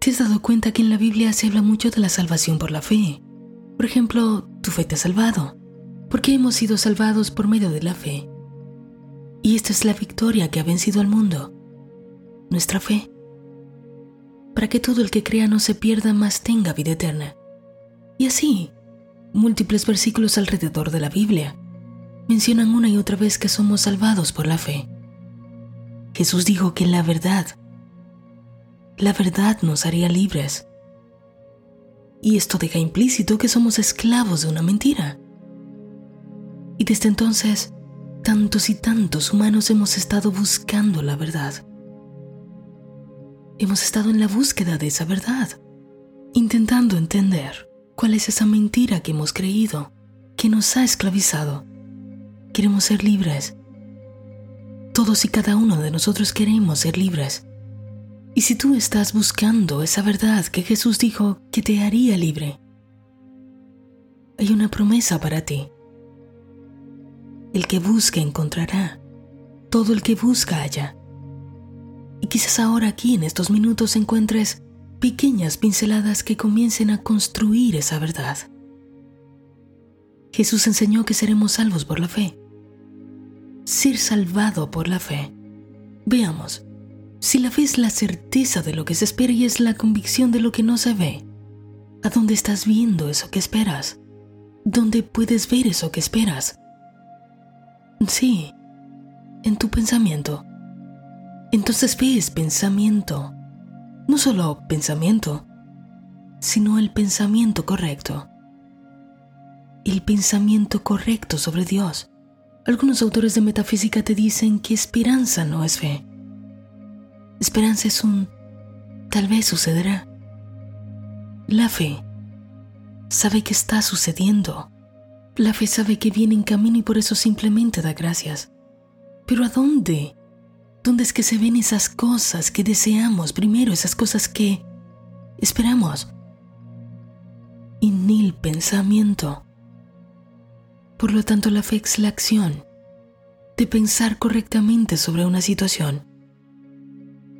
¿Te has dado cuenta que en la Biblia se habla mucho de la salvación por la fe? Por ejemplo, tu fe te ha salvado, porque hemos sido salvados por medio de la fe. Y esta es la victoria que ha vencido al mundo, nuestra fe, para que todo el que crea no se pierda, más tenga vida eterna. Y así, múltiples versículos alrededor de la Biblia mencionan una y otra vez que somos salvados por la fe. Jesús dijo que la verdad, la verdad nos haría libres. Y esto deja implícito que somos esclavos de una mentira. Y desde entonces, tantos y tantos humanos hemos estado buscando la verdad. Hemos estado en la búsqueda de esa verdad, intentando entender cuál es esa mentira que hemos creído, que nos ha esclavizado queremos ser libres. Todos y cada uno de nosotros queremos ser libres. Y si tú estás buscando esa verdad que Jesús dijo que te haría libre, hay una promesa para ti. El que busca encontrará. Todo el que busca halla. Y quizás ahora aquí en estos minutos encuentres pequeñas pinceladas que comiencen a construir esa verdad. Jesús enseñó que seremos salvos por la fe. Ser salvado por la fe. Veamos, si la fe es la certeza de lo que se espera y es la convicción de lo que no se ve, ¿a dónde estás viendo eso que esperas? ¿Dónde puedes ver eso que esperas? Sí, en tu pensamiento. Entonces fe es pensamiento. No solo pensamiento, sino el pensamiento correcto el pensamiento correcto sobre Dios. Algunos autores de metafísica te dicen que esperanza no es fe. Esperanza es un tal vez sucederá. La fe sabe que está sucediendo. La fe sabe que viene en camino y por eso simplemente da gracias. Pero ¿a dónde? ¿Dónde es que se ven esas cosas que deseamos primero, esas cosas que esperamos? En el pensamiento. Por lo tanto, la fe es la acción de pensar correctamente sobre una situación.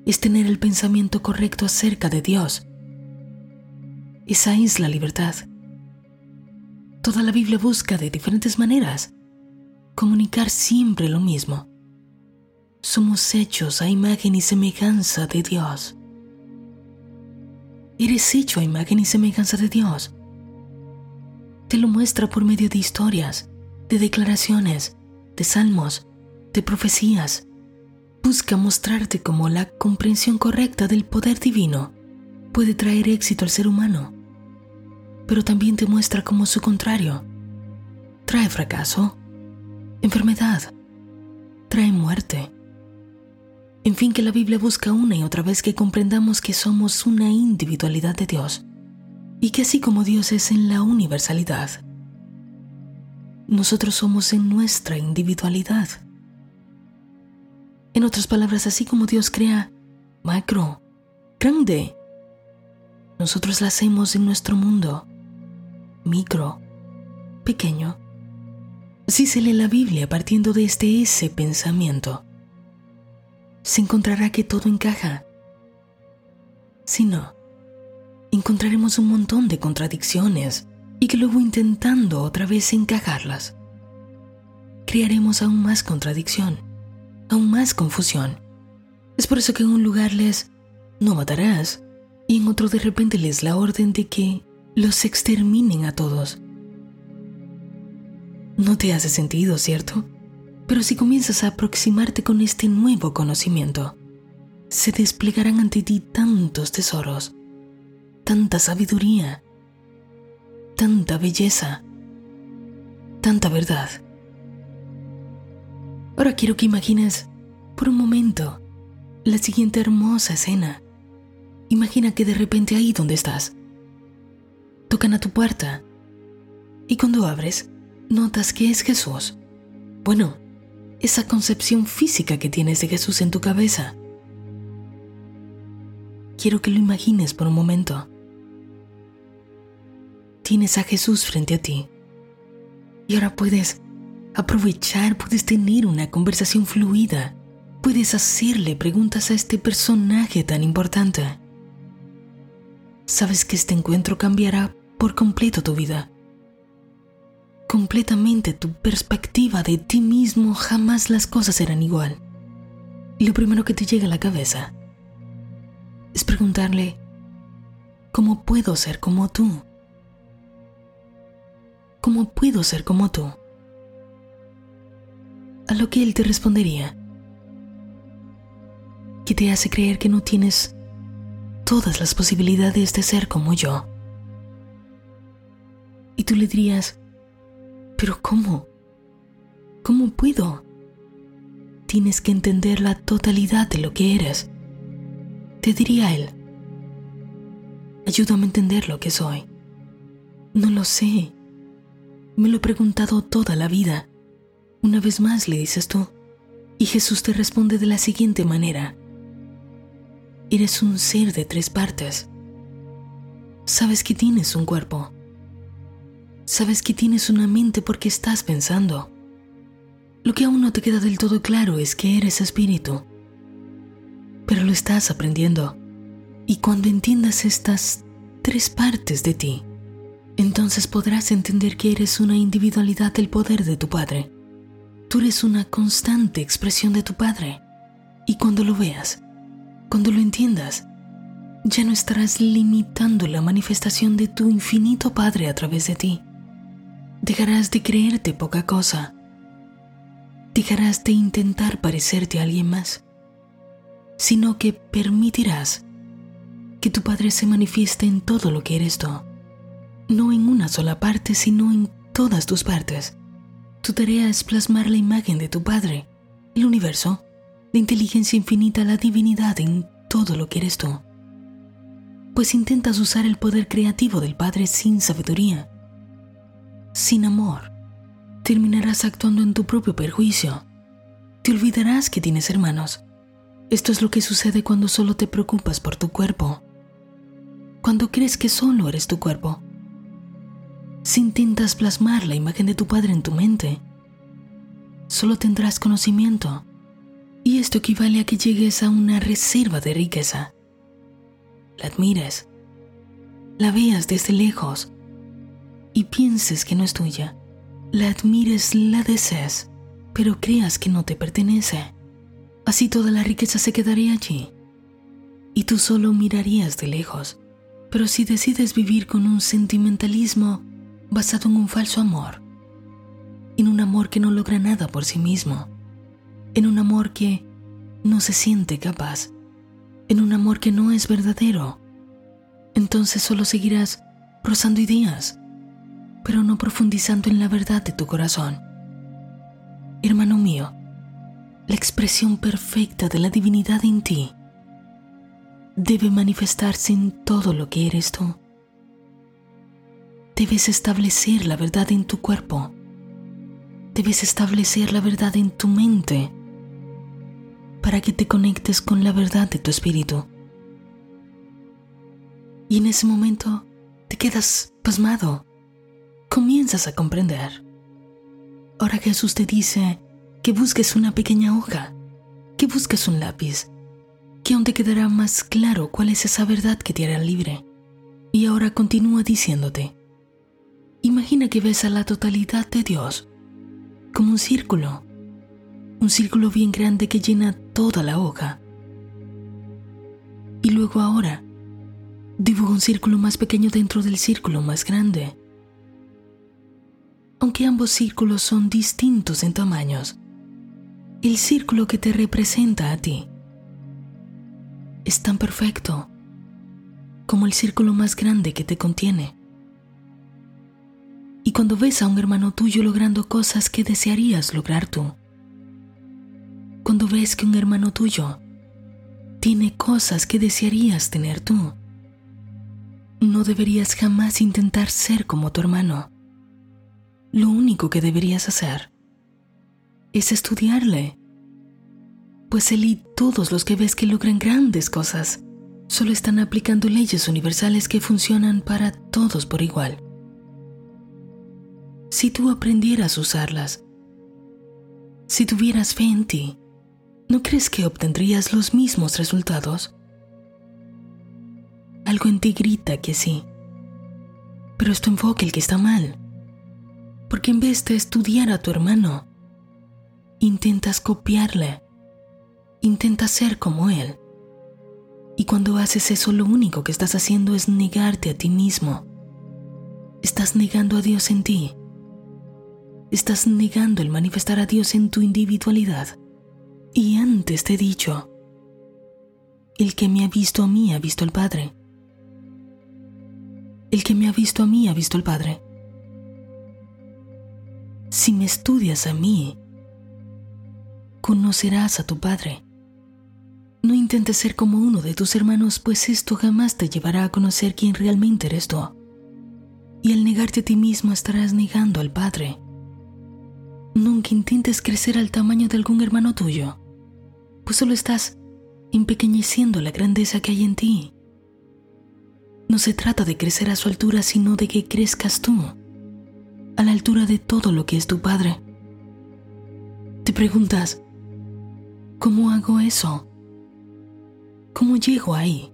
Es tener el pensamiento correcto acerca de Dios. Esa es la libertad. Toda la Biblia busca de diferentes maneras comunicar siempre lo mismo. Somos hechos a imagen y semejanza de Dios. Eres hecho a imagen y semejanza de Dios te lo muestra por medio de historias, de declaraciones, de salmos, de profecías. Busca mostrarte cómo la comprensión correcta del poder divino puede traer éxito al ser humano, pero también te muestra cómo su contrario trae fracaso, enfermedad, trae muerte. En fin, que la Biblia busca una y otra vez que comprendamos que somos una individualidad de Dios y que así como Dios es en la universalidad, nosotros somos en nuestra individualidad. En otras palabras, así como Dios crea macro, grande, nosotros la hacemos en nuestro mundo, micro, pequeño. Si se lee la Biblia partiendo de este ese pensamiento, se encontrará que todo encaja. Si no, encontraremos un montón de contradicciones y que luego intentando otra vez encajarlas, crearemos aún más contradicción, aún más confusión. Es por eso que en un lugar les no matarás y en otro de repente les la orden de que los exterminen a todos. No te hace sentido, ¿cierto? Pero si comienzas a aproximarte con este nuevo conocimiento, se desplegarán ante ti tantos tesoros tanta sabiduría, tanta belleza, tanta verdad. Ahora quiero que imagines por un momento la siguiente hermosa escena. Imagina que de repente ahí donde estás, tocan a tu puerta y cuando abres, notas que es Jesús. Bueno, esa concepción física que tienes de Jesús en tu cabeza. Quiero que lo imagines por un momento tienes a Jesús frente a ti. Y ahora puedes aprovechar, puedes tener una conversación fluida, puedes hacerle preguntas a este personaje tan importante. sabes que este encuentro cambiará por completo tu vida. Completamente tu perspectiva de ti mismo, jamás las cosas serán igual. Y lo primero que te llega a la cabeza es preguntarle, ¿cómo puedo ser como tú? ¿Cómo puedo ser como tú? A lo que él te respondería, que te hace creer que no tienes todas las posibilidades de ser como yo. Y tú le dirías, pero ¿cómo? ¿Cómo puedo? Tienes que entender la totalidad de lo que eres. Te diría él, ayúdame a entender lo que soy. No lo sé. Me lo he preguntado toda la vida. Una vez más le dices tú. Y Jesús te responde de la siguiente manera. Eres un ser de tres partes. Sabes que tienes un cuerpo. Sabes que tienes una mente porque estás pensando. Lo que aún no te queda del todo claro es que eres espíritu. Pero lo estás aprendiendo. Y cuando entiendas estas tres partes de ti, entonces podrás entender que eres una individualidad del poder de tu Padre. Tú eres una constante expresión de tu Padre. Y cuando lo veas, cuando lo entiendas, ya no estarás limitando la manifestación de tu infinito Padre a través de ti. Dejarás de creerte poca cosa. Dejarás de intentar parecerte a alguien más, sino que permitirás que tu Padre se manifieste en todo lo que eres tú, no en una sola parte, sino en todas tus partes. Tu tarea es plasmar la imagen de tu Padre, el universo, la inteligencia infinita, la divinidad en todo lo que eres tú. Pues intentas usar el poder creativo del Padre sin sabiduría, sin amor. Terminarás actuando en tu propio perjuicio. Te olvidarás que tienes hermanos. Esto es lo que sucede cuando solo te preocupas por tu cuerpo. Cuando crees que solo eres tu cuerpo. Si intentas plasmar la imagen de tu Padre en tu mente, solo tendrás conocimiento y esto equivale a que llegues a una reserva de riqueza. La admires, la veas desde lejos y pienses que no es tuya. La admires, la desees, pero creas que no te pertenece. Así toda la riqueza se quedaría allí y tú solo mirarías de lejos. Pero si decides vivir con un sentimentalismo basado en un falso amor, en un amor que no logra nada por sí mismo, en un amor que no se siente capaz, en un amor que no es verdadero, entonces solo seguirás rozando ideas, pero no profundizando en la verdad de tu corazón. Hermano mío, la expresión perfecta de la divinidad en ti debe manifestarse en todo lo que eres tú. Debes establecer la verdad en tu cuerpo. Debes establecer la verdad en tu mente para que te conectes con la verdad de tu espíritu. Y en ese momento te quedas pasmado. Comienzas a comprender. Ahora Jesús te dice que busques una pequeña hoja, que busques un lápiz, que aún te quedará más claro cuál es esa verdad que te hará libre. Y ahora continúa diciéndote, imagina que ves a la totalidad de Dios como un círculo un círculo bien grande que llena toda la hoja. Y luego ahora, dibujo un círculo más pequeño dentro del círculo más grande. Aunque ambos círculos son distintos en tamaños, el círculo que te representa a ti es tan perfecto como el círculo más grande que te contiene. Y cuando ves a un hermano tuyo logrando cosas que desearías lograr tú, cuando ves que un hermano tuyo tiene cosas que desearías tener tú. No deberías jamás intentar ser como tu hermano. Lo único que deberías hacer es estudiarle. Pues él y todos los que ves que logran grandes cosas solo están aplicando leyes universales que funcionan para todos por igual. Si tú aprendieras a usarlas, si tuvieras fe en ti, ¿no crees que obtendrías los mismos resultados? Algo en ti grita que sí. Pero es tu enfoque el que está mal. Porque en vez de estudiar a tu hermano, intentas copiarle. Intentas ser como él. Y cuando haces eso, lo único que estás haciendo es negarte a ti mismo. Estás negando a Dios en ti. Estás negando el manifestar a Dios en tu individualidad. Y antes te he dicho, el que me ha visto a mí ha visto al Padre. El que me ha visto a mí ha visto al Padre. Si me estudias a mí, conocerás a tu Padre. No intentes ser como uno de tus hermanos, pues esto jamás te llevará a conocer quién realmente eres tú. Y al negarte a ti mismo estarás negando al Padre. Nunca intentes crecer al tamaño de algún hermano tuyo, pues solo estás empequeñeciendo la grandeza que hay en ti. No se trata de crecer a su altura, sino de que crezcas tú, a la altura de todo lo que es tu Padre. Te preguntas, ¿cómo hago eso? ¿Cómo llego ahí?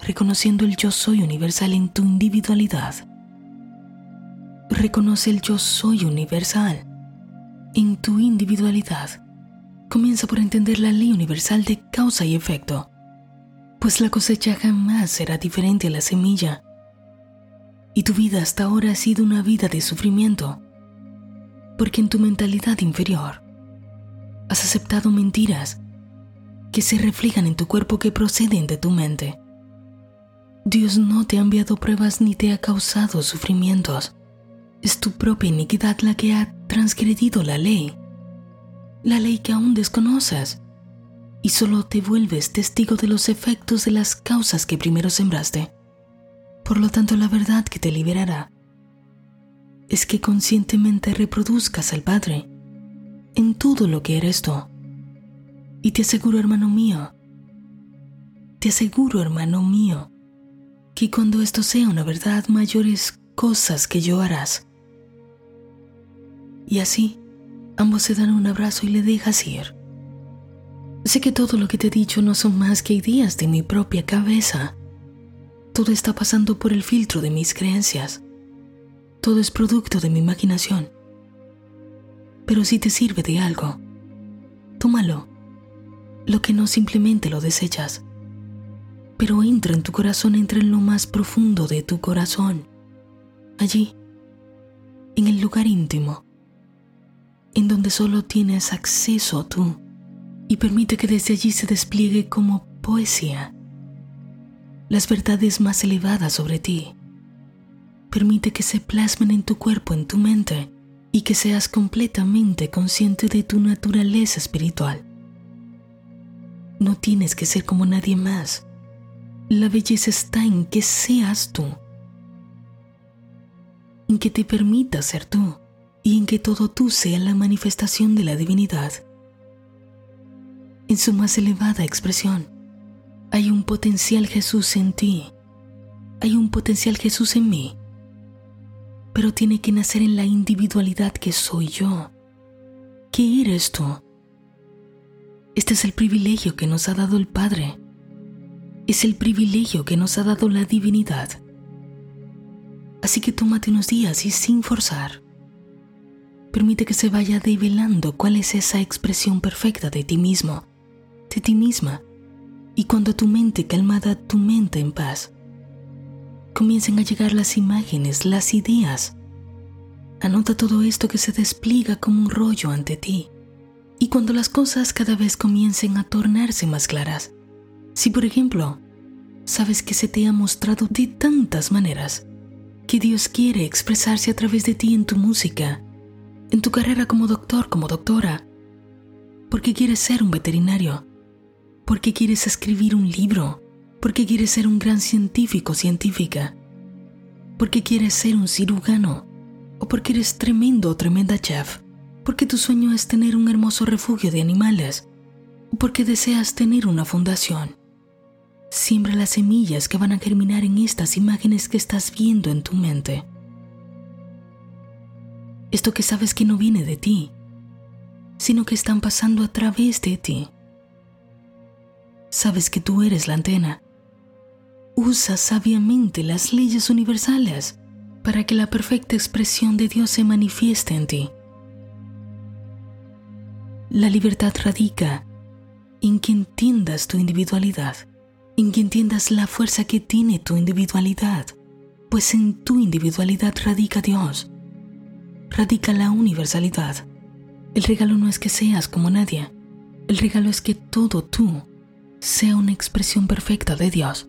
Reconociendo el yo soy universal en tu individualidad. Reconoce el yo soy universal en tu individualidad comienza por entender la ley universal de causa y efecto, pues la cosecha jamás será diferente a la semilla. Y tu vida hasta ahora ha sido una vida de sufrimiento, porque en tu mentalidad inferior has aceptado mentiras que se reflejan en tu cuerpo que proceden de tu mente. Dios no te ha enviado pruebas ni te ha causado sufrimientos. Es tu propia iniquidad la que ha transgredido la ley la ley que aún desconoces, y solo te vuelves testigo de los efectos de las causas que primero sembraste. Por lo tanto, la verdad que te liberará es que conscientemente reproduzcas al Padre en todo lo que eres tú. Y te aseguro, hermano mío, te aseguro, hermano mío, que cuando esto sea una verdad, mayores cosas que yo harás. Y así, Ambos se dan un abrazo y le dejas ir. Sé que todo lo que te he dicho no son más que ideas de mi propia cabeza. Todo está pasando por el filtro de mis creencias. Todo es producto de mi imaginación. Pero si te sirve de algo, tómalo. Lo que no simplemente lo desechas. Pero entra en tu corazón, entra en lo más profundo de tu corazón. Allí, en el lugar íntimo en donde solo tienes acceso tú y permite que desde allí se despliegue como poesía las verdades más elevadas sobre ti. Permite que se plasmen en tu cuerpo, en tu mente, y que seas completamente consciente de tu naturaleza espiritual. No tienes que ser como nadie más. La belleza está en que seas tú, en que te permitas ser tú y en que todo tú sea la manifestación de la divinidad. En su más elevada expresión, hay un potencial Jesús en ti, hay un potencial Jesús en mí, pero tiene que nacer en la individualidad que soy yo. ¿Qué eres tú? Este es el privilegio que nos ha dado el Padre. Es el privilegio que nos ha dado la divinidad. Así que tómate unos días y sin forzar Permite que se vaya develando cuál es esa expresión perfecta de ti mismo, de ti misma. Y cuando tu mente calmada, tu mente en paz, comiencen a llegar las imágenes, las ideas. Anota todo esto que se despliega como un rollo ante ti. Y cuando las cosas cada vez comiencen a tornarse más claras, si por ejemplo, sabes que se te ha mostrado de tantas maneras, que Dios quiere expresarse a través de ti en tu música, en tu carrera como doctor, como doctora, porque quieres ser un veterinario, porque quieres escribir un libro, porque quieres ser un gran científico, científica, porque quieres ser un cirujano, o porque eres tremendo o tremenda chef, porque tu sueño es tener un hermoso refugio de animales, o porque deseas tener una fundación. Siembra las semillas que van a germinar en estas imágenes que estás viendo en tu mente esto que sabes que no viene de ti, sino que están pasando a través de ti. Sabes que tú eres la antena Usa sabiamente las leyes universales para que la perfecta expresión de Dios se manifieste en ti. La libertad radica en que entiendas tu individualidad, en que entiendas la fuerza que tiene tu individualidad, pues en tu individualidad radica Dios, radica la universalidad. El regalo no es que seas como nadie, el regalo es que todo tú sea una expresión perfecta de Dios.